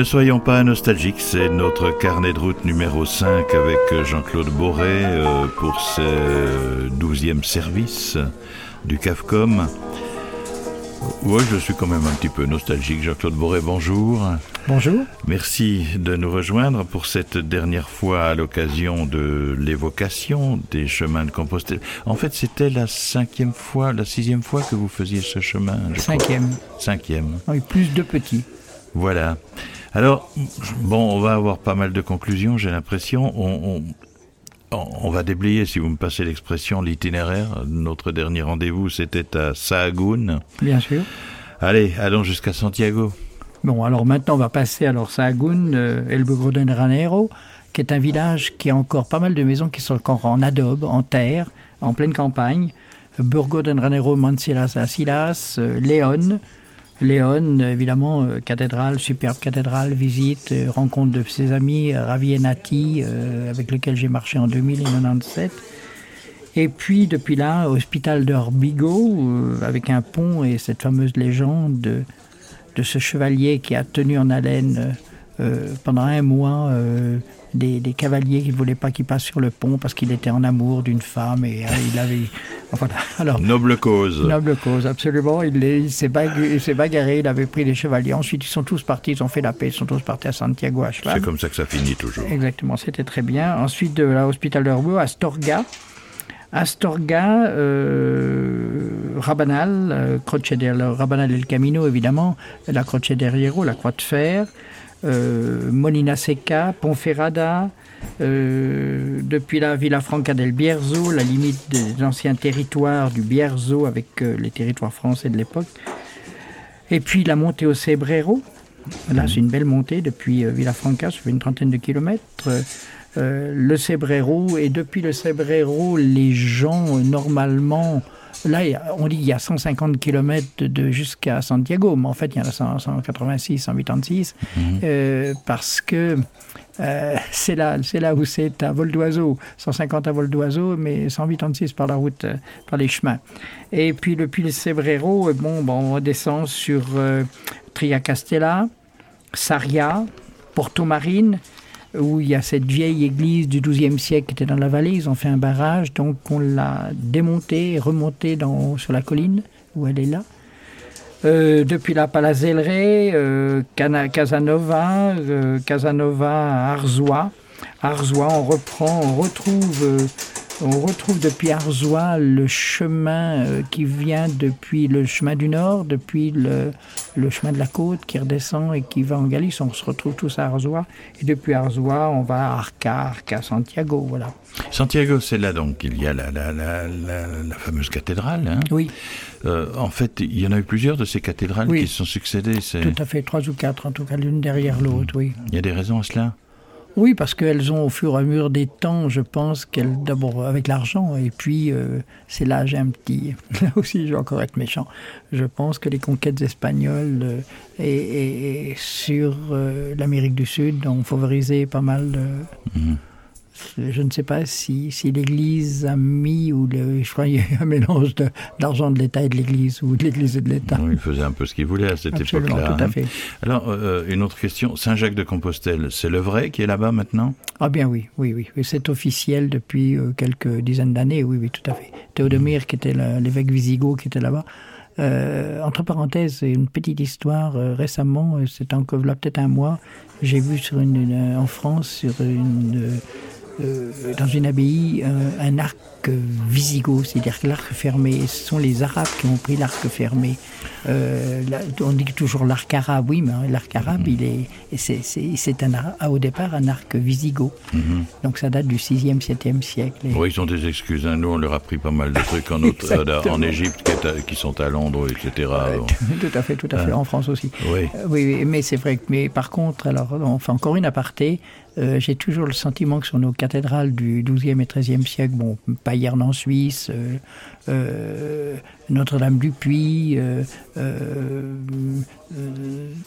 Ne soyons pas nostalgiques, c'est notre carnet de route numéro 5 avec Jean-Claude Boré euh, pour ce douzième service du CAFCOM. Oui, je suis quand même un petit peu nostalgique. Jean-Claude Boré, bonjour. Bonjour. Merci de nous rejoindre pour cette dernière fois à l'occasion de l'évocation des chemins de Compostelle. En fait, c'était la cinquième fois, la sixième fois que vous faisiez ce chemin. cinquième. Cinquième. Oui, plus de petits. Voilà. Alors, bon, on va avoir pas mal de conclusions, j'ai l'impression. On, on, va déblayer, si vous me passez l'expression, l'itinéraire. Notre dernier rendez-vous, c'était à Sahagún. Bien sûr. Allez, allons jusqu'à Santiago. Bon, alors maintenant, on va passer alors Sahagún, euh, El Bugro de Ranero, qui est un village qui a encore pas mal de maisons qui sont encore en adobe, en terre, en pleine campagne. Burgo de Ranero, Mancilas, Asilas, euh, Léon, Léon, évidemment, euh, cathédrale, superbe cathédrale, visite, euh, rencontre de ses amis, euh, Ravi et Nati, avec lequel j'ai marché en 2097. Et puis, depuis là, hôpital d'Orbigo, avec un pont et cette fameuse légende de, de, ce chevalier qui a tenu en haleine pendant un mois des, cavaliers qui ne voulaient pas qu'il passe sur le pont parce qu'il était en amour d'une femme et il avait alors, noble cause. Noble cause, absolument. Il, il s'est bagarré, il avait pris les chevaliers. Ensuite, ils sont tous partis, ils ont fait la paix, ils sont tous partis à Santiago à cheval. C'est comme ça que ça finit toujours. Exactement, c'était très bien. Ensuite, de l'hôpital de Astorga. Astorga, euh, Rabanal, euh, Croce del Rabanal El Camino, évidemment, la Croce del Hierro, la Croix de Fer, euh, Molina Seca, Ponferrada, euh, depuis la Villa Franca del Bierzo, la limite des anciens territoires du Bierzo avec euh, les territoires français de l'époque. Et puis la montée au Cebrero. Là, c'est une belle montée depuis euh, Villafranca, ça fait une trentaine de kilomètres. le Cebrero, et depuis le Cebrero, les gens, normalement, Là, on dit qu'il y a 150 km de, jusqu'à Santiago, mais en fait, il y en a 186, 186, mhm. parce que euh, c'est là, c'est là où c'est à vol d'oiseau, 150 à vol d'oiseau, mais 186 par la route, euh, par les chemins. Et puis le Cebrero, euh, bon, bon, on descend sur Triacastella, Saria, Porto Marine, où il y a cette vieille église du XIIe siècle qui était dans la vallée. Ils ont fait un barrage, donc on l'a démontée et remontée sur la colline où elle est là. Euh, depuis la Palazellerie, euh, Casanova, euh, Casanova, Arzois. Arzois, on reprend, on retrouve on retrouve depuis Arzois le chemin euh, qui vient depuis le chemin du Nord, depuis le, le, chemin de la côte qui redescend et qui va en Galice. On se retrouve tous à Arzois. Et depuis Arzois, on va à Arca, Arca, Santiago. Voilà. Santiago, c'est là donc il y a la, la, la, la fameuse cathédrale. Hein. oui. Euh, en fait, il y en a eu plusieurs de ces cathédrales qui se sont succédées. Tout à fait, trois ou quatre, en tout cas, l'une derrière l'autre, oui. Il y a des raisons à cela? Oui, parce qu'elles ont au fur et à mesure des temps, je pense qu'elles, d'abord avec l'argent, et puis euh, c'est là j'ai un petit, là aussi je vais encore être méchant, je pense que les conquêtes espagnoles euh, et, sur euh, l'Amérique du Sud ont favorisé pas mal de... Mhm je ne sais pas si, si l'Église a mis, ou je crois qu'il y a eu un mélange d'argent de, l'État et de l'Église, ou de l'Église et de l'État. il faisait un peu ce qu'il voulait à cette époque-là. tout à hein. fait. Alors, euh, une autre question, Saint-Jacques de Compostelle, c'est le vrai qui est là-bas maintenant? Ah bien oui, oui, oui. C'est officiel depuis euh, quelques dizaines d'années, oui, oui, tout à fait. Théodomire, qui était l'évêque visigoth, qui était là-bas, euh, entre parenthèses, une petite histoire. récemment, c'est encore là peut-être un mois, j'ai vu sur une, en France sur une dans une abbaye euh, un arc visigoth, c'est-à-dire l'arc fermé. Ce sont les Arabes qui ont pris l'arc fermé. Euh, on dit toujours l'arc arabe, oui, mais l'arc arabe, il est, c'est un, au départ un arc visigoth. Mhm. Donc ça date du 6e, 7e siècle. Oui, ils ont des excuses. Hein. Nous, on leur a pris pas mal de trucs en, en Égypte, qui, sont à Londres, etc. tout à fait, tout à fait. En France aussi. Oui. oui, mais c'est vrai. Mais par contre, alors, on fait encore une aparté. Euh, j'ai toujours le sentiment que sur nos cathédrales du XIIe et XIIIe siècle, bon, Payerne en Suisse, euh, euh, Notre-Dame du Puy,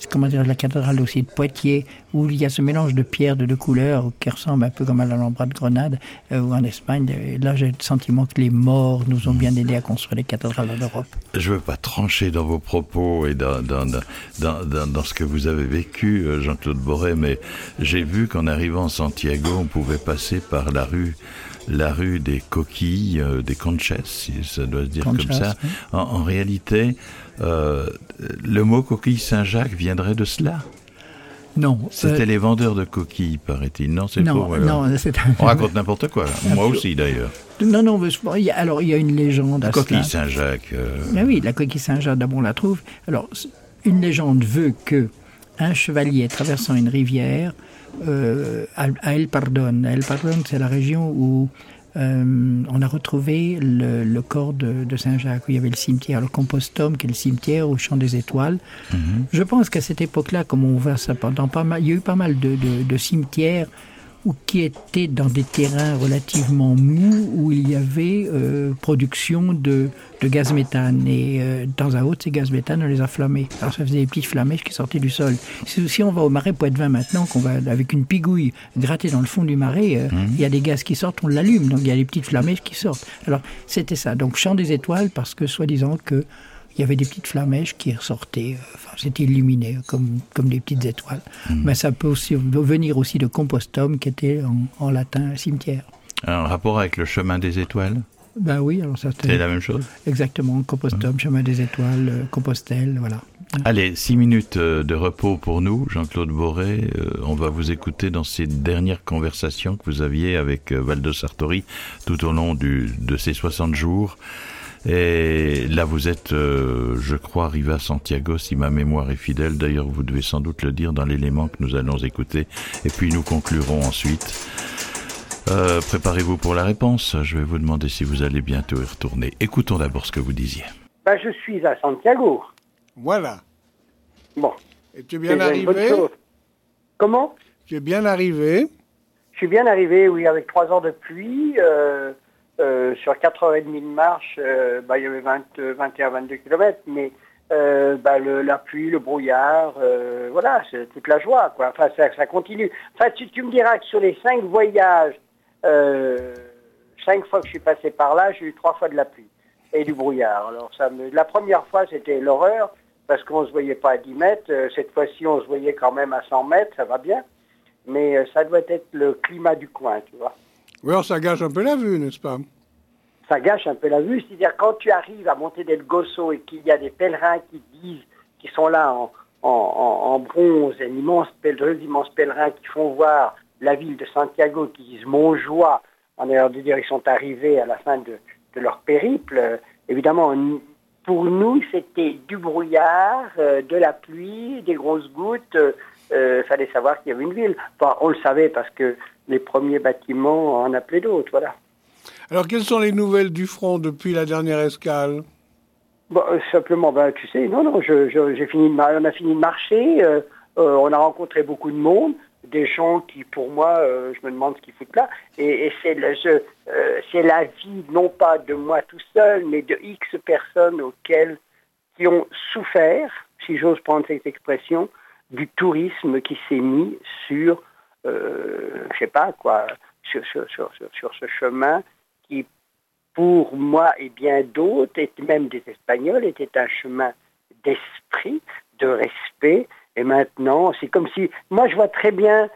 comment dire, la cathédrale aussi de Poitiers, où il y a ce mélange de pierres de deux couleurs qui ressemble un peu comme à l'Alhambra de Grenade, ou en Espagne. là, j'ai le sentiment que les morts nous ont bien aidés à construire les cathédrales en Europe. Je ne veux pas trancher dans vos propos et dans, dans ce que vous avez vécu, Jean-Claude Boré, mais j'ai vu qu'en arrivant à Santiago, on pouvait passer par la rue la rue des coquilles, euh, des conches, si ça doit se dire comme ça. En, réalité, euh, le mot coquille Saint-Jacques viendrait de cela non. C'était euh, les vendeurs de coquilles, paraît-il. Non, c'est faux. Non, On raconte n'importe quoi. Moi aussi, d'ailleurs. Non, non, alors il y a une légende à La coquille Saint-Jacques. Ben oui, la coquille Saint-Jacques, d'abord on la trouve. Alors, une légende veut que un chevalier traversant une rivière euh, à El Pardon. El Pardon, c'est la région où euh, on a retrouvé le, corps de, Saint-Jacques, où il y avait le cimetière, le compostum, qui est le cimetière au Champ des Étoiles. Mhm. Je pense qu'à cette époque-là, comme on voit ça pendant pas mal, il y a eu pas mal de cimetières ou qui étaient dans des terrains relativement mous où il y avait euh, production de, de, gaz méthane. Et euh, de temps à autre, ces gaz méthane, on les a flammés. Alors ça faisait des petites flamèches qui sortaient du sol. Si, on va au marais Poitevin maintenant, qu'on va avec une pigouille gratter dans le fond du marais, euh, mmh. il y a des gaz qui sortent, on l'allume. Donc il y a des petites flamèches qui sortent. Alors c'était ça. Donc champ des étoiles parce que soi-disant que il y avait des petites flamèches qui ressortaient, euh, enfin, c'était illuminé comme, comme des petites étoiles. Hmm. Mais ça peut aussi venir aussi de compostum, qui était en, latin cimetière. Un rapport avec le chemin des étoiles? Ben oui, alors ça c'est la même chose? Exactement, compostum, chemin des étoiles, euh, Compostelle, voilà. Allez, six minutes euh, de repos pour nous, Jean-Claude Boré. On va vous écouter dans ces dernières conversations que vous aviez avec Valdo Sartori tout au long du, de ces 60 jours. Et là, vous êtes, euh, je crois, arrivé à Santiago, si ma mémoire est fidèle. D'ailleurs, vous devez sans doute le dire dans l'élément que nous allons écouter. Et puis, nous conclurons ensuite. Euh, préparez-vous pour la réponse. Je vais vous demander si vous allez bientôt y retourner. Écoutons d'abord ce que vous disiez. Ben, je suis à Santiago. Voilà. Bon. Et tu es bien arrivé Comment? Tu es bien arrivé Je suis bien arrivé, oui, avec trois heures de pluie. Euh, euh, sur 4h30 de marche, euh, il y avait 21-22 km, mais euh, bah, la pluie, le brouillard, voilà, c'est toute la joie, quoi. Enfin, ça, continue. Enfin, tu, me diras que sur les cinq voyages, cinq fois que je suis passé par là, j'ai eu trois fois de la pluie et du brouillard. Alors, ça la première fois, c'était l'horreur, parce qu'on ne se voyait pas à 10 mètres. cette fois-ci, on se voyait quand même à 100 mètres, ça va bien. Mais ça doit être le climat du coin, tu vois. Oui, alors ça gâche un peu la vue, n'est-ce pas? Ça gâche un peu la vue, c'est-à-dire quand tu arrives à Monte del Gosso et qu'il y a des pèlerins qui disent, qui sont là en, bronze, un immense pèlerins qui font voir la ville de Santiago, qui disent mon joie, en ayant de dire ils sont arrivés à la fin de, leur périple. évidemment, pour nous, c'était du brouillard, euh, de la pluie, des grosses gouttes. Il euh, fallait savoir qu'il y avait une ville. Enfin, on le savait parce que les premiers bâtiments en appelaient d'autres, voilà. Alors, quelles sont les nouvelles du front depuis la dernière escale? Euh, Simplement, ben, tu sais, non, non, j'ai fini on a fini de marcher, euh, euh, on a rencontré beaucoup de monde, des gens qui, pour moi, je me demande ce qu'ils foutent là, et, c'est la vie, non pas de moi tout seul, mais de X personnes auxquelles, qui ont souffert, si j'ose prendre cette expression, du tourisme qui s'est mis sur euh, je sais pas quoi, sur, sur, sur, sur, ce chemin qui, pour moi et bien d'autres, et même des Espagnols, était un chemin d'esprit, de respect. Et maintenant, c'est comme si, moi je vois très bien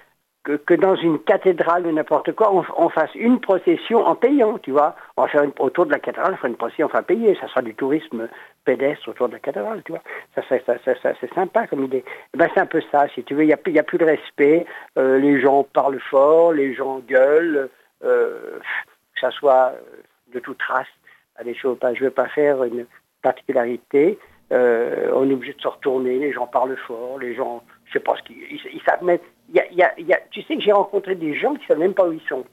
que, dans une cathédrale ou n'importe quoi, on, fasse une procession en payant, tu vois. On va faire autour de la cathédrale, on fera une procession enfin payée. Ça sera du tourisme pédestre autour de la cathédrale, tu vois. Ça, c'est sympa comme idée. Eh ben, c'est un peu ça, si tu veux. Il n'y a, a, plus de respect. Euh, les gens parlent fort, les gens gueulent, euh, que ça soit de toute race. Allez, je ne veux pas faire une particularité. On est obligé de se retourner, les gens parlent fort, les gens je sais pas ce qu'ils ils, savent même. Y a, y a, y a, tu sais que j'ai rencontré des gens qui ne savent même pas où ils sont.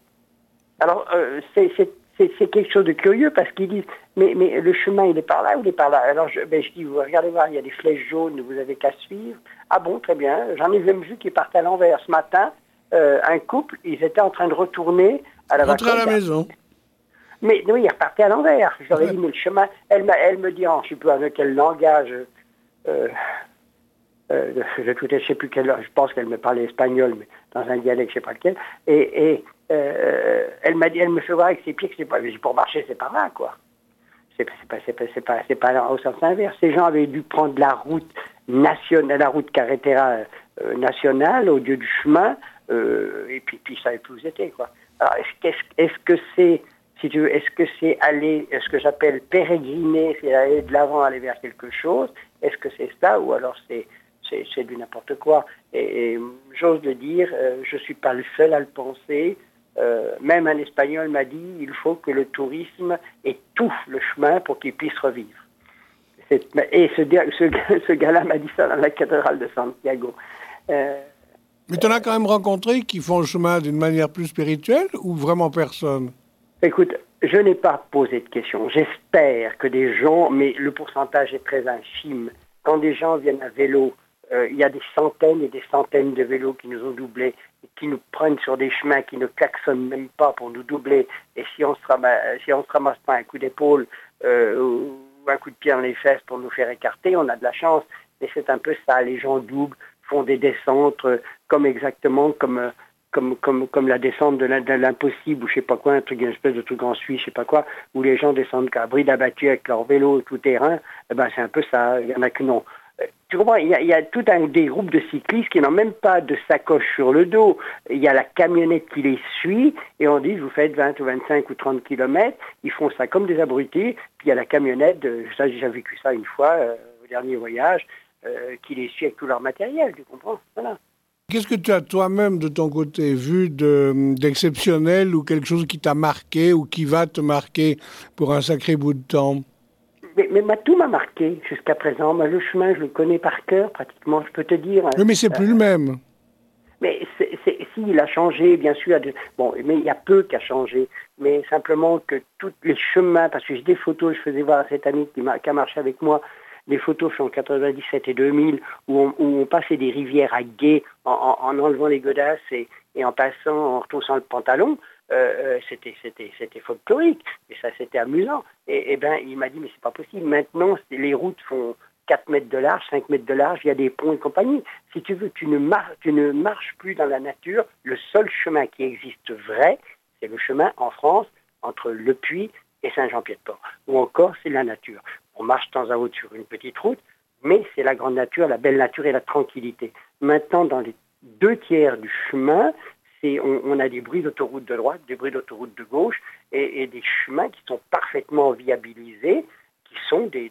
Alors, euh, c'est quelque chose de curieux parce qu'ils disent mais, mais le chemin, il est par là ou il est par là? Alors, je, ben, je dis vous regardez voir, il y a des flèches jaunes, vous avez qu'à suivre. Ah bon, très bien. J'en ai même vu qui partent à l'envers ce matin. Euh, un couple, ils étaient en train de retourner à la à la maison. Mais oui, il repartait à l'envers. J'aurais dit, mais le chemin, elle, elle me dit, oh, je ne sais plus avec quel langage, euh, euh, je ne sais plus quel, je pense qu'elle me parlait espagnol, mais dans un dialecte, je ne sais pas lequel. Et, et euh, elle m'a dit, elle me fait voir avec ses pieds que c'est pas, pour marcher, c'est pas là, quoi. C'est pas, pas, pas, pas, au sens inverse. Ces gens avaient dû prendre la route nationale, la route carretera nationale au lieu du chemin, et puis, puis ça n'avait plus où c'était, quoi. Alors, est-ce, est-ce que c'est, est-ce que c'est aller, ce que j'appelle pérégriner, c'est aller de l'avant, aller vers quelque chose Est-ce que c'est ça, ou alors c'est c'est du n'importe quoi. Et, j'ose le dire, euh, je ne suis pas le seul à le penser. Euh, même un Espagnol m'a dit il faut que le tourisme étouffe le chemin pour qu'il puisse revivre. Et ce, ce, gars-là m'a dit ça dans la cathédrale de Santiago. Euh, Mais tu en as quand même rencontré qui font le chemin d'une manière plus spirituelle ou vraiment personne? Écoute, je n'ai pas posé de questions. J'espère que des gens, mais le pourcentage est très infime, quand des gens viennent à vélo euh, il y a des centaines et des centaines de vélos qui nous ont doublés, qui nous prennent sur des chemins qui ne klaxonnent même pas pour nous doubler. Et si on ne se ramasse, pas un coup d'épaule euh, ou un coup de pied dans les fesses pour nous faire écarter, on a de la chance. Mais c'est un peu ça. Les gens doublent, font des descentes euh, comme exactement comme comme, comme, la descente de l'impossible ou je sais pas quoi, un truc, une espèce de truc en Suisse, je sais pas quoi, où les gens descendent qu'à bride abattu avec leur vélo tout terrain, eh ben c'est un peu ça. Il y en a que non tu comprends, il y, a, tout un des groupes de cyclistes qui n'ont même pas de sacoche sur le dos. Il y a la camionnette qui les suit et on dit, vous faites 20 ou 25 ou 30 kilomètres. Ils font ça comme des abrutis. Puis il y a la camionnette, ça j'ai déjà vécu ça une fois euh, au dernier voyage, euh, qui les suit avec tout leur matériel, tu comprends Voilà. Qu'est-ce que tu as toi-même de ton côté vu d'exceptionnel ou quelque chose qui t'a marqué ou qui va te marquer pour un sacré bout de temps? Mais, mais tout m'a marqué jusqu'à présent. le chemin, je le connais par cœur pratiquement, je peux te dire. Oui, mais c'est plus le même. Mais si, il a changé, bien sûr. Bon, mais il y a peu qui a changé. Mais simplement que tous les chemins, parce que j'ai des photos, je faisais voir à cet ami qui, a, qui a marché avec moi, des photos en 97 et 2000 où on, passait des rivières à guet en, en, enlevant les godasses et, en passant, en retroussant le pantalon. Euh, euh, c'était folklorique. Et ça c'était amusant. Et, et, ben il m'a dit mais c'est pas possible. Maintenant les routes font 4 mètres de large 5 mètres de large il y a des ponts et compagnie. Si tu veux tu ne tu ne marches plus dans la nature. Le seul chemin qui existe vrai c'est le chemin en France entre Le Puy et Saint-Jean-Pied-de-Port. Ou encore c'est la nature on marche de temps à autre sur une petite route mais c'est la grande nature la belle nature et la tranquillité. Maintenant dans les deux tiers du chemin, on, a des bruits d'autoroute de droite, des bruits d'autoroute de gauche et, des chemins qui sont parfaitement viabilisés, qui sont des,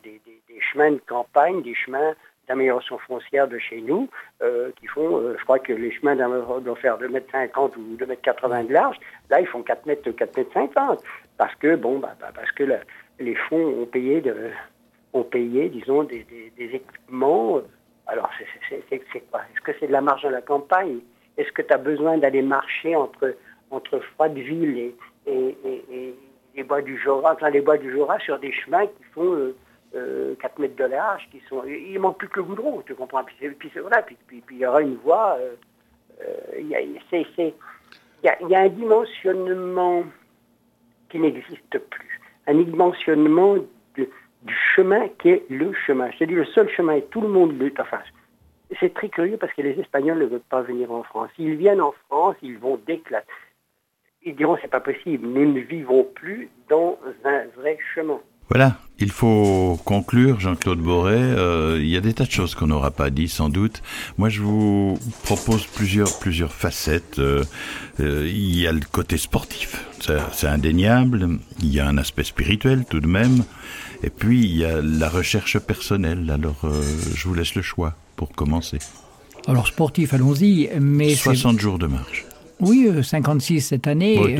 chemins de campagne, des chemins d'amélioration foncière de chez nous, euh, qui font, euh, je crois que les chemins doivent faire 2 mètres 50 ou 2 mètres 80 de large, là ils font 4 mètres, 4 mètres 50, parce que, bon, bah, bah, parce que les fonds ont payé, de, ont payé disons, des, équipements. Alors, c'est quoi? Est-ce que c'est de la marge dans la campagne? Est-ce que tu as besoin d'aller marcher entre, entre Froideville et, et, les bois du Jura, enfin les bois du Jura sur des chemins qui font euh, euh, 4 mètres de large, qui sont, il manque plus que le goudron, tu comprends? Puis, puis, voilà, puis, il y aura une voie. Euh, euh il y a un dimensionnement qui n'existe plus, un dimensionnement de, du chemin qui est le chemin. Dis, le seul chemin, et tout le monde le, enfin, c'est très curieux parce que les Espagnols ne veulent pas venir en France. S'ils viennent en France, ils vont déclater. Ils diront c'est pas possible, nous ne vivons plus dans un vrai chemin. Voilà, il faut conclure, Jean-Claude Boré. Euh, il y a des tas de choses qu'on n'aura pas dit, sans doute. Moi, je vous propose plusieurs, plusieurs facettes. Euh, euh, il y a le côté sportif, c'est indéniable. Il y a un aspect spirituel, tout de même. Et puis, il y a la recherche personnelle. Alors, je vous laisse le choix pour commencer. Alors, sportif, allons-y. Mais 60 jours de marche. Oui, 56 cette année,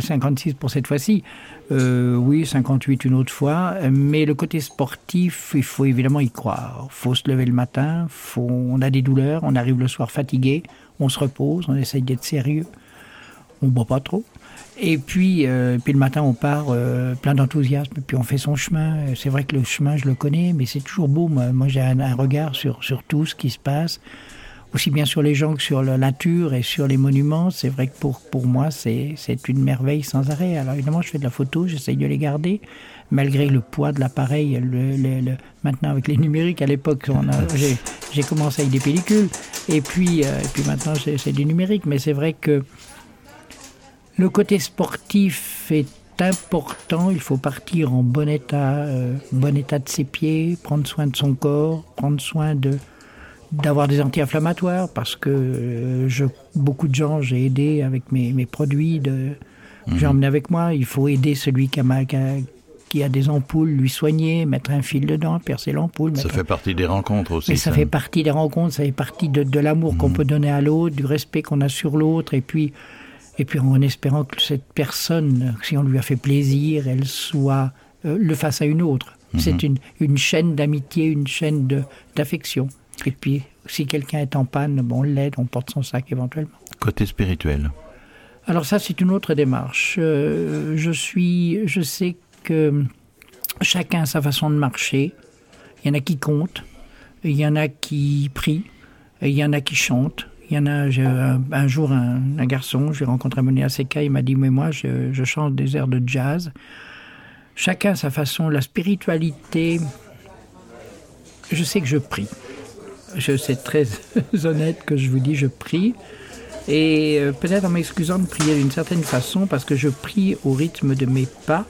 56 pour cette fois-ci. Euh, oui, 58 une autre fois. Mais le côté sportif, il faut évidemment y croire. Il faut se lever le matin, faut, on a des douleurs, on arrive le soir fatigué, on se repose, on essaye d'être sérieux. On ne boit pas trop. Et puis, euh, puis le matin, on part euh, plein d'enthousiasme, puis on fait son chemin. C'est vrai que le chemin, je le connais, mais c'est toujours beau. Moi, moi j'ai un, un, regard sur, sur tout ce qui se passe. Aussi bien sur les gens que sur la nature et sur les monuments. C'est vrai que pour, pour moi, c'est une merveille sans arrêt. Alors évidemment, je fais de la photo, j'essaye de les garder, malgré le poids de l'appareil. Maintenant, avec les numériques, à l'époque, j'ai commencé avec des pellicules, et puis, euh, et puis maintenant, c'est du numérique. Mais c'est vrai que le côté sportif est important. Il faut partir en bon état, euh, bon état de ses pieds, prendre soin de son corps, prendre soin de d'avoir des anti-inflammatoires parce que euh, je, beaucoup de gens j'ai aidé avec mes, mes produits de, j'ai mhm. emmené avec moi. Il faut aider celui qui a, qui a, des ampoules, lui soigner, mettre un fil dedans, percer l'ampoule. Ça fait partie des rencontres aussi. Mais ça, fait partie des rencontres, ça fait partie de, de l'amour qu'on mhm. peut donner à l'autre, du respect qu'on a sur l'autre, et puis, et puis en espérant que cette personne, si on lui a fait plaisir, elle soit euh, le face à une autre. Mhm. C'est une, une chaîne d'amitié, une chaîne d'affection. Et puis, si quelqu'un est en panne, bon, on l'aide, on porte son sac éventuellement. Côté spirituel Alors ça, c'est une autre démarche. Euh, je suis, je sais que chacun a sa façon de marcher. Il y en a qui comptent, il y en a qui prient, il y en a qui chantent. Il y en a, un, jour, un, garçon, j'ai rencontré Monia Seka, il m'a dit, mais moi, je, je chante des airs de jazz. Chacun a sa façon. La spiritualité, je sais que je prie je suis très honnête que je vous dis, je prie. Et euh, peut-être en m'excusant de prier d'une certaine façon, parce que je prie au rythme de mes pas,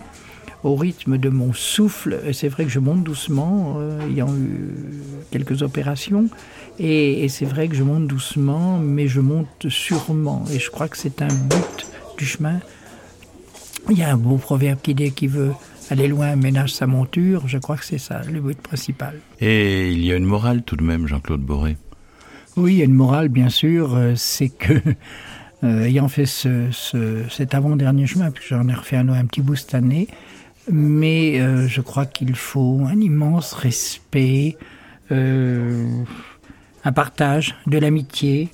au rythme de mon souffle. C'est vrai que je monte doucement, euh, ayant eu quelques opérations. Et, et c'est vrai que je monte doucement, mais je monte sûrement. Et je crois que c'est un but du chemin. Il y a un beau proverbe qui dit qui veut aller loin ménage sa monture, je crois que c'est ça le but principal. Et il y a une morale tout de même, Jean-Claude Boré Oui, il y a une morale, bien sûr, euh, c'est que, euh, ayant fait ce, cet avant-dernier chemin, puis j'en ai refait un, un petit bout cette année, mais euh, je crois qu'il faut un immense respect, un partage, de l'amitié,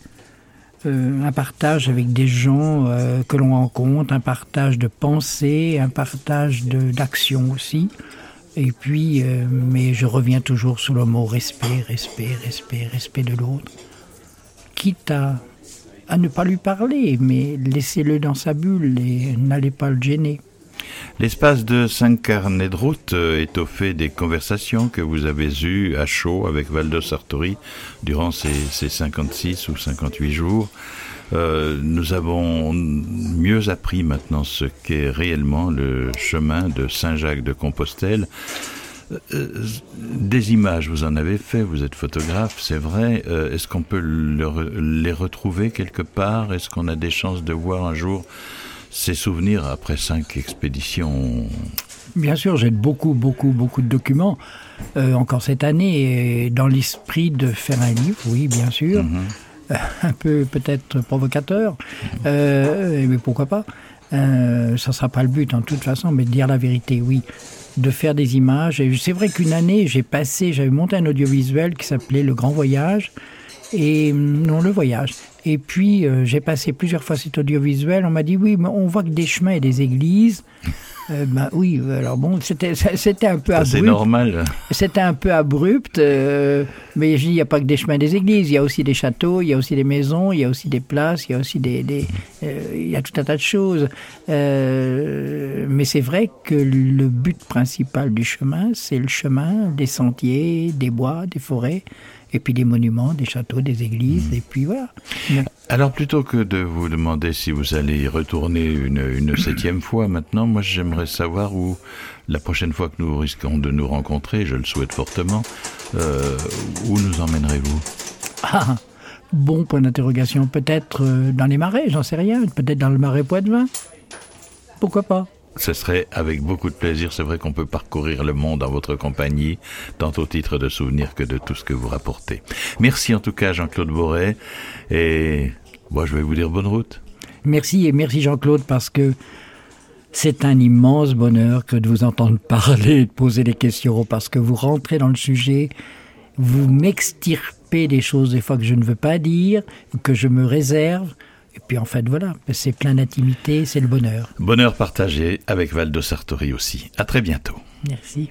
euh, un partage avec des gens euh, que l'on rencontre, un partage de pensée, un partage d'action aussi. Et puis, euh, mais je reviens toujours sur le mot respect, respect, respect, respect de l'autre. Quitte à ne pas lui parler, mais laissez-le dans sa bulle et n'allez pas le gêner. L'espace de cinq carnets de route est au fait des conversations que vous avez eues à chaud avec Valdo Sartori durant ces, ces 56 ou 58 jours. Euh, nous avons mieux appris maintenant ce qu'est réellement le chemin de Saint-Jacques de Compostelle. Euh, euh, des images, vous en avez fait, vous êtes photographe, c'est vrai. Est-ce qu'on peut les retrouver quelque part? Est-ce qu'on a des chances de voir un jour ces souvenirs après cinq expéditions Bien sûr, j'ai beaucoup, beaucoup, beaucoup de documents. Euh, encore cette année, dans l'esprit de faire un livre, oui, bien sûr. Mhm. Euh, un peu peut-être provocateur, euh, mais pourquoi pas. ça ne sera pas le but en toute façon, mais de dire la vérité, oui. De faire des images. C'est vrai qu'une année, j'ai passé, j'avais monté un audiovisuel qui s'appelait Le Grand Voyage. Et non, le voyage. Et puis, euh, j'ai passé plusieurs fois cet audiovisuel. On m'a dit, oui, mais on voit que des chemins et des églises. Euh, ben oui, alors bon, c'était, c'était un peu abrupt. C'est normal. C'était un peu abrupt, euh, mais je dis, il n'y a pas que des chemins et des églises. Il y a aussi des châteaux, il y a aussi des maisons, il y a aussi des places, il y a aussi des... des il y a tout un tas de choses. mais c'est vrai que le but principal du chemin, c'est le chemin des sentiers, des bois, des forêts et puis des monuments, des châteaux, des églises, mmh. et puis voilà. Alors plutôt que de vous demander si vous allez y retourner une, une septième fois maintenant, moi j'aimerais savoir où, la prochaine fois que nous risquons de nous rencontrer, je le souhaite fortement, euh, où nous emmènerez-vous? Ah, Bon point d'interrogation, peut-être euh, dans les marais, j'en sais rien, peut-être dans le marais Poitevin. Pourquoi pas? Ce serait avec beaucoup de plaisir. C'est vrai qu'on peut parcourir le monde en votre compagnie, tant au titre de souvenir que de tout ce que vous rapportez. Merci en tout cas Jean-Claude Boré. Et moi je vais vous dire bonne route. Merci et merci Jean-Claude parce que c'est un immense bonheur que de vous entendre parler, de poser des questions, parce que vous rentrez dans le sujet, vous m'extirpez des choses des fois que je ne veux pas dire, que je me réserve. Et puis en fait, voilà, c'est plein d'intimité, c'est le bonheur. Bonheur partagé avec Valdo Sartori aussi. À très bientôt. Merci.